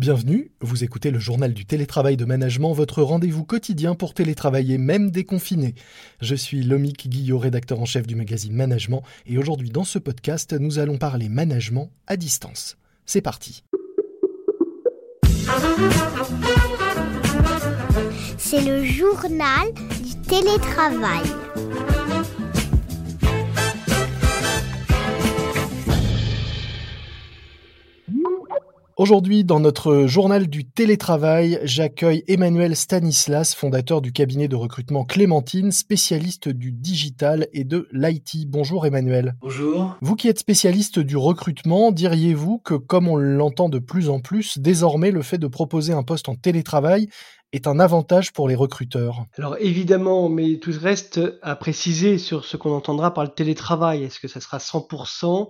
Bienvenue, vous écoutez le journal du télétravail de management, votre rendez-vous quotidien pour télétravailler même déconfiné. Je suis Lomique Guillot, rédacteur en chef du magazine Management, et aujourd'hui dans ce podcast, nous allons parler management à distance. C'est parti. C'est le journal du télétravail. Aujourd'hui, dans notre journal du télétravail, j'accueille Emmanuel Stanislas, fondateur du cabinet de recrutement Clémentine, spécialiste du digital et de l'IT. Bonjour Emmanuel. Bonjour. Vous qui êtes spécialiste du recrutement, diriez-vous que comme on l'entend de plus en plus, désormais le fait de proposer un poste en télétravail est un avantage pour les recruteurs? Alors évidemment, mais tout reste à préciser sur ce qu'on entendra par le télétravail. Est-ce que ça sera 100%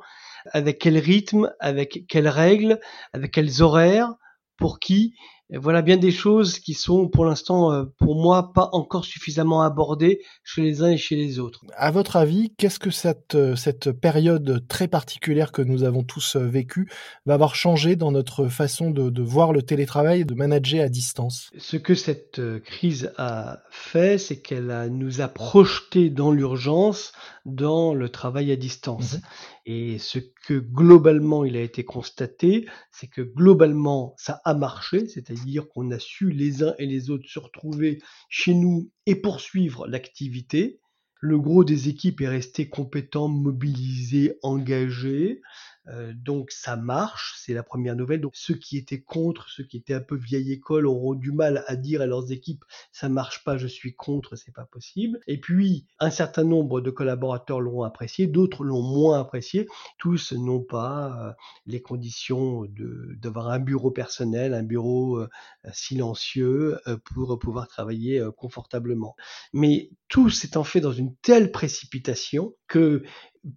avec quel rythme, avec quelles règles, avec quels horaires, pour qui. voilà bien des choses qui sont pour l'instant, euh, pour moi, pas encore suffisamment abordées chez les uns et chez les autres. À votre avis, qu'est-ce que cette, euh, cette période très particulière que nous avons tous euh, vécue va avoir changé dans notre façon de, de voir le télétravail et de manager à distance? Ce que cette crise a fait, c'est qu'elle nous a projeté dans l'urgence dans le travail à distance. Mmh et ce que globalement il a été constaté, c'est que globalement ça a marché, c'est-à-dire qu'on a su les uns et les autres se retrouver chez nous et poursuivre l'activité. Le gros des équipes est resté compétent, mobilisé, engagé. Euh, donc ça marche, c'est la première nouvelle. Donc ceux qui étaient contre, ceux qui étaient un peu vieille école auront du mal à dire à leurs équipes ça marche pas, je suis contre, c'est pas possible. Et puis un certain nombre de collaborateurs l'ont apprécié, d'autres l'ont moins apprécié. Tous n'ont pas euh, les conditions d'avoir un bureau personnel, un bureau euh, silencieux pour pouvoir travailler confortablement. Mais tout s'étant fait dans une telle précipitation que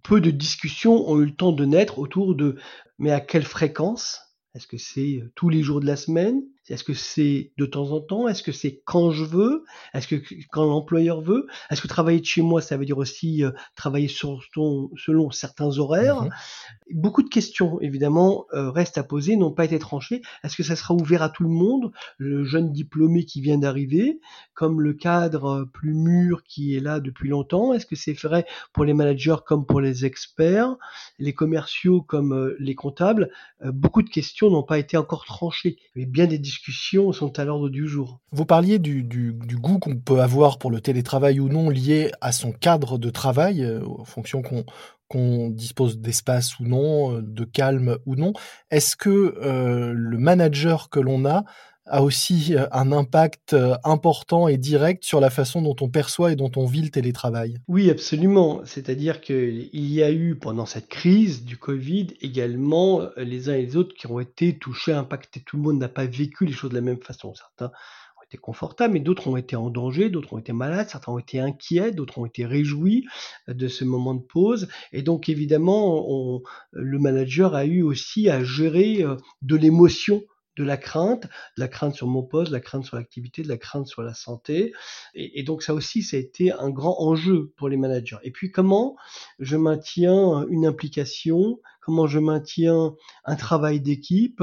peu de discussions ont eu le temps de naître autour de mais à quelle fréquence? Est-ce que c'est tous les jours de la semaine? Est-ce que c'est de temps en temps? Est-ce que c'est quand je veux? Est-ce que quand l'employeur veut? Est-ce que travailler de chez moi, ça veut dire aussi euh, travailler sur ton, selon certains horaires? Mmh Beaucoup de questions, évidemment, euh, restent à poser, n'ont pas été tranchées. Est-ce que ça sera ouvert à tout le monde? Le jeune diplômé qui vient d'arriver, comme le cadre euh, plus mûr qui est là depuis longtemps Est-ce que c'est vrai pour les managers comme pour les experts, les commerciaux comme les comptables? Beaucoup de questions n'ont pas été encore tranchées. Il y a bien des discussions sont à l'ordre du jour. Vous parliez du, goût qu'on peut avoir pour le télétravail ou non lié à son cadre de travail, euh, en fonction qu'on dispose d'espace ou non, euh, de calme ou non. Est-ce que euh, le manager que l'on a a aussi euh, un impact euh, important et direct sur la façon dont on perçoit et dont on vit le télétravail. Oui, absolument. C'est-à-dire qu'il y a eu pendant cette crise du Covid également euh, les uns et les autres qui ont été touchés, impactés. Tout le monde n'a pas vécu les choses de la même façon. Certains ont été confortables, mais d'autres ont été en danger, d'autres ont été malades, certains ont été inquiets, d'autres ont été réjouis de ce moment de pause. Et donc évidemment, le manager a eu aussi à gérer de l'émotion de la crainte, de la crainte sur mon poste, de la crainte sur l'activité, de la crainte sur la santé. Et, donc ça aussi, ça a été un grand enjeu pour les managers. Et puis comment je maintiens une implication, comment je maintiens un travail d'équipe,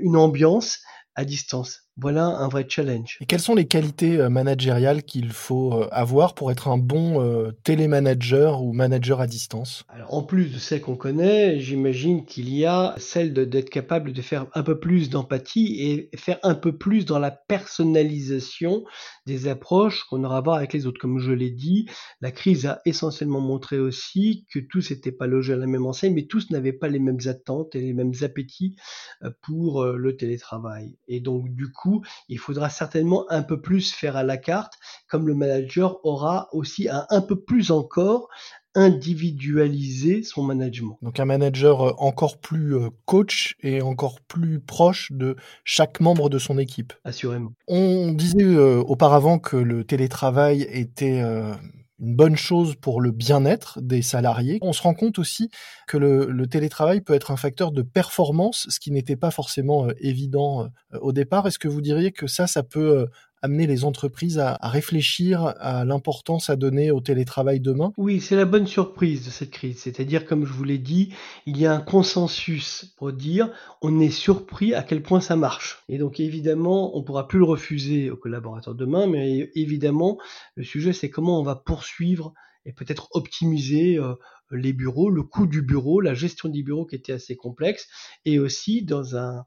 une ambiance à distance. Voilà un vrai challenge. Et quelles sont les qualités euh, managériales qu'il faut euh, avoir pour être un bon euh, télémanager ou manager à distance? Alors, En plus de celles qu'on connaît, j'imagine qu'il y a celle d'être capable de faire un peu plus d'empathie et faire un peu plus dans la personnalisation des approches qu'on aura à voir avec les autres. Comme je l'ai dit, la crise a essentiellement montré aussi que tous n'étaient pas logés à la même enseigne, mais tous n'avaient pas les mêmes attentes et les mêmes appétits pour le télétravail. Et donc du coup, il faudra certainement un peu plus faire à la carte, comme le manager aura aussi à un peu plus encore individualiser son management. Donc un manager euh, encore plus euh, coach et encore plus proche de chaque membre de son équipe. Assurément. On disait euh, auparavant que le télétravail était une bonne chose pour le bien-être des salariés. On se rend compte aussi que le, télétravail peut être un facteur de performance, ce qui n'était pas forcément euh, évident euh, au départ. Est-ce que vous diriez que ça, ça peut euh, amener les entreprises à, réfléchir à l'importance à donner au télétravail demain? Oui, c'est la bonne surprise de cette crise. C'est-à-dire, comme je vous l'ai dit, il y a un consensus pour dire on est surpris à quel point ça marche. Et donc évidemment, on pourra plus le refuser aux collaborateurs demain, mais évidemment, le sujet c'est comment on va poursuivre et peut-être optimiser euh, les bureaux, le coût du bureau, la gestion des bureaux qui était assez complexe, et aussi dans un,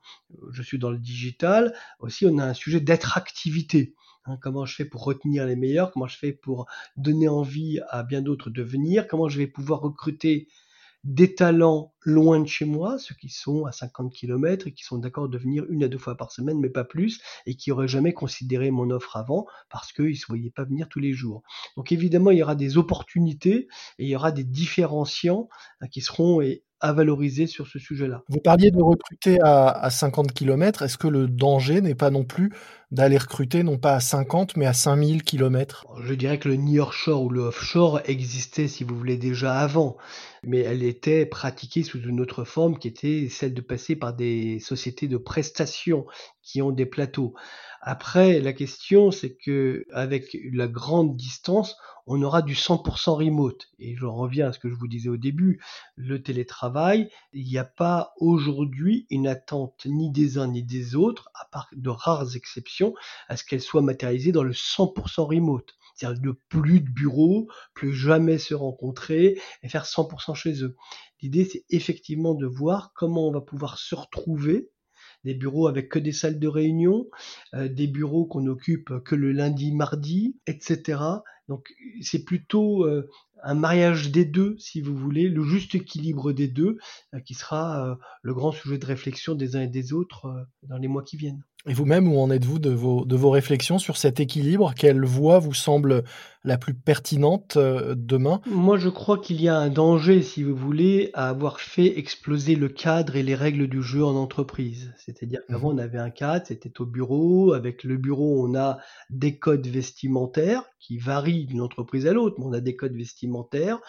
je suis dans le digital, aussi on a un sujet d'attractivité. Hein, comment je fais pour retenir les meilleurs, comment je fais pour donner envie à bien d'autres de venir, comment je vais pouvoir recruter des talents loin de chez moi, ceux qui sont à 50 km et qui sont d'accord de venir une à deux fois par semaine, mais pas plus, et qui n'auraient jamais considéré mon offre avant parce qu'ils ne se voyaient pas venir tous les jours. Donc évidemment, il y aura des opportunités et il y aura des différenciants hein, qui seront à valoriser sur ce sujet-là. Vous parliez de recruter à, 50 km. Est-ce que le danger n'est pas non plus d'aller recruter non pas à 50 mais à 5000 km Je dirais que le nearshore ou le offshore existait, si vous voulez, déjà avant, mais elle était pratiquée sous une autre forme qui était celle de passer par des sociétés de prestations qui ont des plateaux. Après, la question, c'est que avec la grande distance, on aura du 100% remote. Et je reviens à ce que je vous disais au début, le télétravail, il n'y a pas aujourd'hui une attente ni des uns ni des autres, à part de rares exceptions, à ce qu'elle soit matérialisée dans le 100% remote. C'est-à-dire de plus de bureaux, plus jamais se rencontrer et faire 100% chez eux. L'idée, c'est effectivement de voir comment on va pouvoir se retrouver des bureaux avec que des salles de réunion, euh, des bureaux qu'on occupe que le lundi, mardi, etc. Donc c'est plutôt euh, un mariage des deux, si vous voulez, le juste équilibre des deux, euh, qui sera le grand sujet de réflexion des uns et des autres dans les mois qui viennent. Et vous-même, où en êtes-vous de vos, de vos réflexions sur cet équilibre? Quelle voie vous semble la plus pertinente euh, demain Moi, je crois qu'il y a un danger, si vous voulez, à avoir fait exploser le cadre et les règles du jeu en entreprise. C'est-à-dire qu'avant, mmh on avait un cadre, c'était au bureau. Avec le bureau, on a des codes vestimentaires qui varient d'une entreprise à l'autre, mais on a des codes vestimentaires,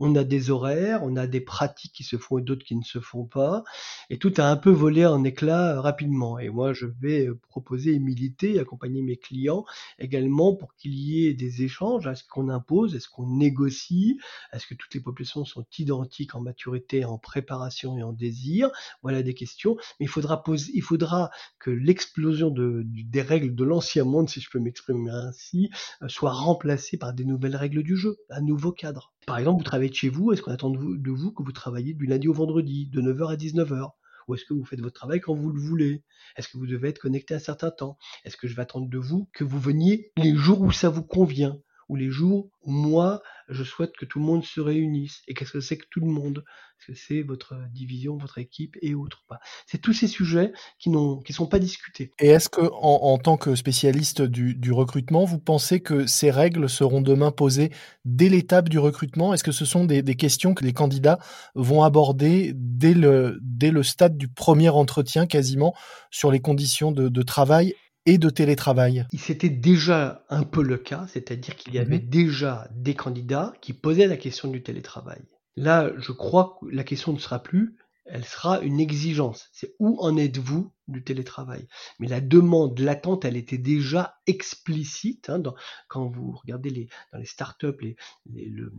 on a des horaires, on a des pratiques qui se font et d'autres qui ne se font pas. Et tout a un peu volé en éclats euh, rapidement. Et moi, je vais euh, proposer et militer, accompagner mes clients également pour qu'il y ait des échanges est-ce qu'on impose Est-ce qu'on négocie Est-ce que toutes les populations sont identiques en maturité, en préparation et en désir? Voilà des questions. Mais il faudra, poser, il faudra que l'explosion de, des règles de l'ancien monde, si je peux m'exprimer ainsi, euh, soit remplacée par des nouvelles règles du jeu, un nouveau cadre. Par exemple, vous travaillez de chez vous, est-ce qu'on attend de vous, que vous travaillez du lundi au vendredi, de 9h à 19h ou est-ce que vous faites votre travail quand vous le voulez? Est-ce que vous devez être connecté un certain temps? Est-ce que je vais attendre de vous que vous veniez les jours où ça vous convient? Ou les jours où moi, je souhaite que tout le monde se réunisse. Et qu'est-ce que c'est que tout le monde? Est-ce que c'est votre division, votre équipe et autres C'est tous ces sujets qui ne sont pas discutés. Et est-ce que, en, tant que spécialiste du, recrutement, vous pensez que ces règles seront demain posées dès l'étape du recrutement? Est-ce que ce sont des, questions que les candidats vont aborder dès le, stade du premier entretien, quasiment, sur les conditions de travail et de télétravail C'était déjà un peu le cas, c'est-à-dire qu'il y avait mhm. déjà des candidats qui posaient la question du télétravail. Là, je crois que la question ne sera plus, elle sera une exigence. C'est où en êtes-vous du télétravail Mais la demande, l'attente, elle était déjà explicite. Hein, quand vous regardez les, dans les startups, les, le,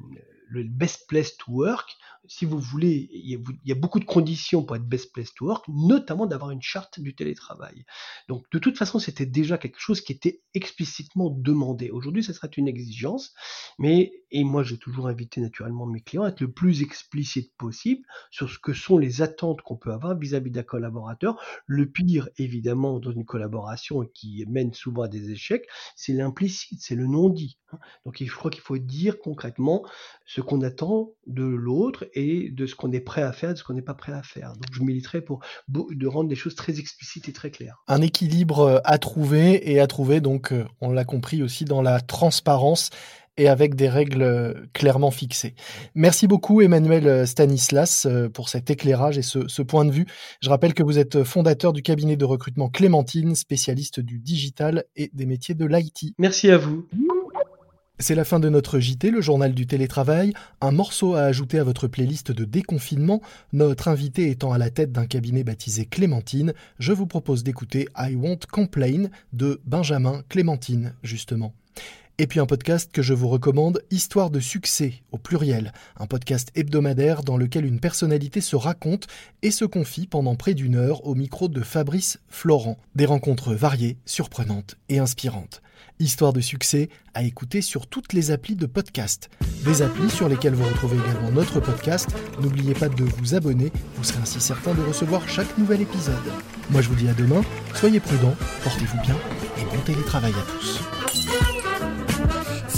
best place to work, si vous voulez, il y, a, beaucoup de conditions pour être best place to work, notamment d'avoir une charte du télétravail. Donc de toute façon, c'était déjà quelque chose qui était explicitement demandé. Aujourd'hui, ce sera une exigence, mais et moi j'ai toujours invité naturellement mes clients à être le plus explicite possible sur ce que sont les attentes qu'on peut avoir vis-à-vis d'un collaborateur. Pire, évidemment, dans une collaboration qui mène souvent à des échecs, c'est l'implicite, c'est le non-dit. Hein. Donc je crois qu'il faut dire concrètement ce qu'on attend de l'autre et de ce qu'on est prêt à faire, de ce qu'on n'est pas prêt à faire. Donc je militerai pour de rendre des choses très explicites et très claires. Un équilibre euh, à trouver et à trouver donc, euh, on l'a compris aussi dans la transparence et avec des règles euh, clairement fixées. Merci beaucoup Emmanuel Stanislas pour cet éclairage et ce, ce, point de vue. Je rappelle que vous êtes fondateur du cabinet de recrutement Clémentine, spécialiste du digital et des métiers de l'IT. Merci à vous. C'est la fin de notre JT, le journal du télétravail, un morceau à ajouter à votre playlist de déconfinement. Notre invité étant à la tête d'un cabinet baptisé Clémentine, je vous propose d'écouter I Won't Complain de Benjamin Clémentine, justement. Et puis un podcast que je vous recommande, Histoire de succès, au pluriel, un podcast hebdomadaire dans lequel une personnalité se raconte et se confie pendant près d'une heure au micro de Fabrice Florent. Des rencontres variées, surprenantes et inspirantes. Histoire de succès à écouter sur toutes les applis de podcast. Des applis sur lesquelles vous retrouvez également notre podcast. N'oubliez pas de vous abonner, vous serez ainsi certain de recevoir chaque nouvel épisode. Moi je vous dis à demain, soyez prudents, portez-vous bien et bon télétravail à tous.